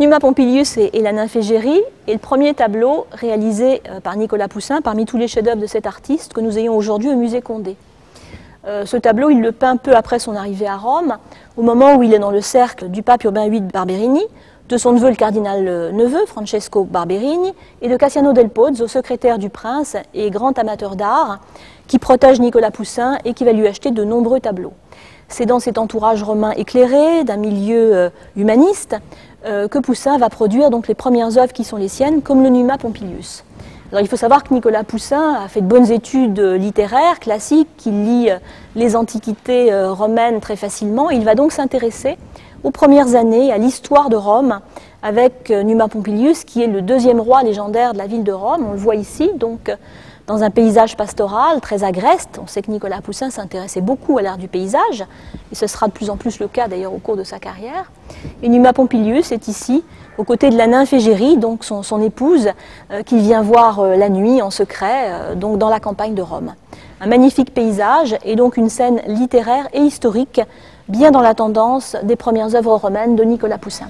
Numa Pompilius et, la Nymphégérie est le premier tableau réalisé euh, par Nicolas Poussin parmi tous les chefs-d'œuvre de cet artiste que nous ayons aujourd'hui au musée Condé. Euh, ce tableau, il le peint peu après son arrivée à Rome, au moment où il est dans le cercle du pape Urbain VIII Barberini, de son neveu le cardinal euh, neveu Francesco Barberini et de Cassiano del Pozzo, secrétaire du prince et grand amateur d'art, qui protège Nicolas Poussin et qui va lui acheter de nombreux tableaux. C'est dans cet entourage romain éclairé, d'un milieu humaniste, euh, que Poussin va produire donc les premières œuvres qui sont les siennes, comme le Numa Pompilius. Alors, il faut savoir que Nicolas Poussin a fait de bonnes études littéraires, classiques, qu'il lit euh, les antiquités euh, romaines très facilement. Il va donc s'intéresser aux premières années à l'histoire de Rome avec Numa Pompilius, qui est le deuxième roi légendaire de la ville de Rome. On le voit ici, donc dans un paysage pastoral très agreste. On sait que Nicolas Poussin s'intéressait beaucoup à l'art du paysage, et ce sera de plus en plus le cas d'ailleurs au cours de sa carrière. Et Numa Pompilius est ici, aux côtés de la nymphe Égérie, donc son, épouse, euh, qu'il vient voir euh, la nuit en secret, euh, donc dans la campagne de Rome. Un magnifique paysage et donc une scène littéraire et historique, bien dans la tendance des premières œuvres romaines de Nicolas Poussin.